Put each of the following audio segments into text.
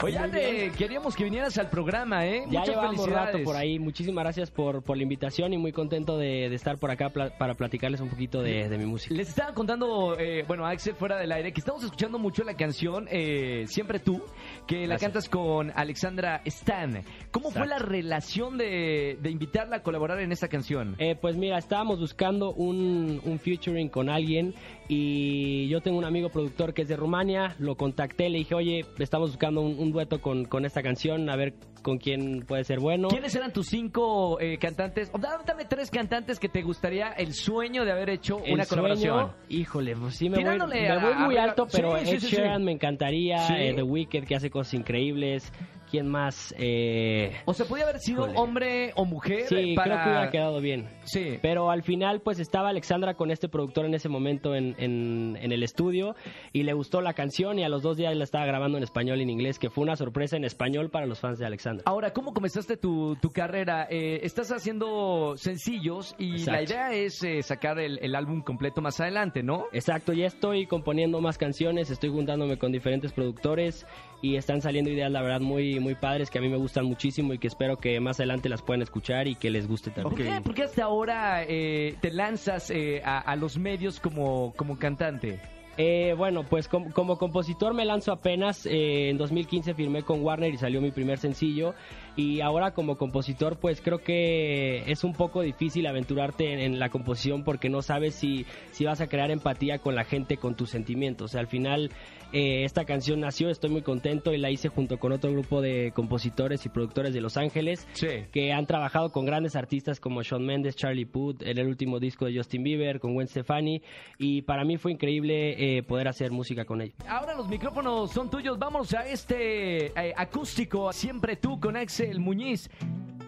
Oye, queríamos que vinieras al programa, ¿eh? Ya Muchas llevamos felicidades. rato por ahí. Muchísimas gracias por, por la invitación y muy contento de, de estar por acá pla- para platicarles un poquito de, de mi música. Les estaba contando, eh, bueno, a Axel fuera del aire, que estamos escuchando mucho la canción eh, Siempre tú, que la Gracias. cantas con Alexandra Stan. ¿Cómo fue la relación de, de invitarla a colaborar en esta canción? Eh, pues mira, estábamos buscando un, un featuring con alguien y yo tengo un amigo productor que es de Rumania, lo contacté, le dije, oye, estamos buscando un, un dueto con, con esta canción, a ver con quién puede ser bueno. ¿Quiénes eran tus cinco eh, cantantes? O dame, dame tres cantantes que te gustaría el sueño de haber hecho El una sueño, colaboración. híjole, pues sí me voy, me voy muy a- alto, pero sí, sí, Ed sí, sí. Sheeran me encantaría, Sí. eh, The Weeknd que hace cosas increíbles, ¿quién más? Eh, O sea, podía haber sido Híjole. hombre o mujer sí, para... creo que hubiera quedado bien. Sí. Pero al final, pues estaba Alexandra con este productor en ese momento en, en- en el estudio y le gustó la canción y a los dos días la estaba grabando en español y en inglés, que fue una sorpresa en español para los fans de Alexandra. Ahora, ¿cómo comenzaste tu, tu carrera? Eh, estás haciendo sencillos y Exacto. la idea es eh, sacar el, el álbum completo más adelante, ¿no? Exacto, ya estoy componiendo más canciones, estoy juntándome con diferentes productores y están saliendo ideas, la verdad, muy, muy padres que a mí me gustan muchísimo y que espero que más adelante las puedan escuchar y que les guste ¿Por también. qué, por qué hasta ahora eh, te lanzas eh, a, a los medios como, como cantante? Eh, bueno, pues com- como compositor me lanzo apenas. eh, en 2015 firmé con Warner y salió mi primer sencillo. Y ahora como compositor, pues creo que es un poco difícil aventurarte en, en la composición porque no sabes si, si vas a crear empatía con la gente, con tus sentimientos. O sea, al final eh, esta canción nació, estoy muy contento y la hice junto con otro grupo de compositores y productores de Los Ángeles Sí. que han trabajado con grandes artistas como Shawn Mendes, Charlie Puth, en el último disco de Justin Bieber, con Gwen Stefani, y para mí fue increíble eh, poder hacer música con ellos. Ahora los micrófonos son tuyos. Vamos a este eh, acústico. Siempre tú con Axel Muñiz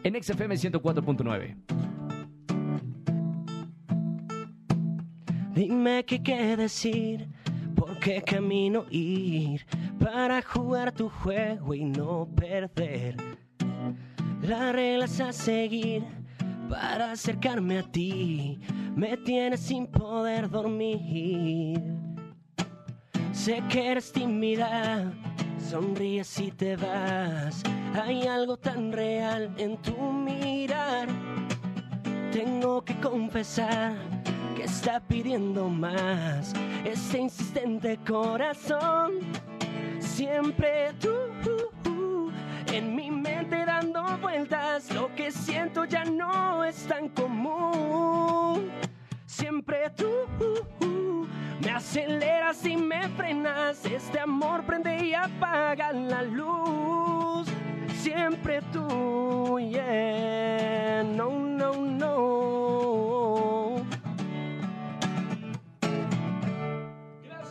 en XFM 104.9. Dime qué qué decir, por qué camino ir, para jugar tu juego y no perder. Las reglas a seguir para acercarme a ti, me tienes sin poder dormir. Sé que eres tímida, sonríes y te vas. Hay algo tan real en tu mirar. Tengo que confesar que está pidiendo más. Este insistente corazón, siempre tú. En mi mente dando vueltas, lo que siento ya no es tan común. Siempre tú aceleras y me frenas. Este amor prende y apaga la luz. Siempre tú, yeah. No, no, no.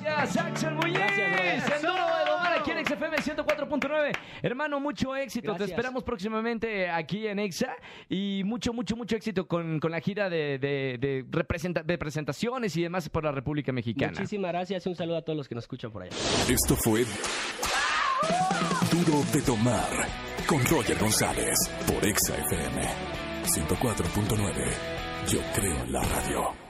Gracias, Axel Muñiz. Gracias. Aquí en XFM 104.9. Hermano, mucho éxito. Te esperamos próximamente aquí en EXA. Y mucho, mucho, mucho éxito con, con la gira de, de, de representa- de presentaciones y demás por la República Mexicana. Muchísimas gracias. Un saludo a todos los que nos escuchan por allá. Esto fue Duro de Tomar con Roger González por Exa FM 104.9. Yo creo en la radio.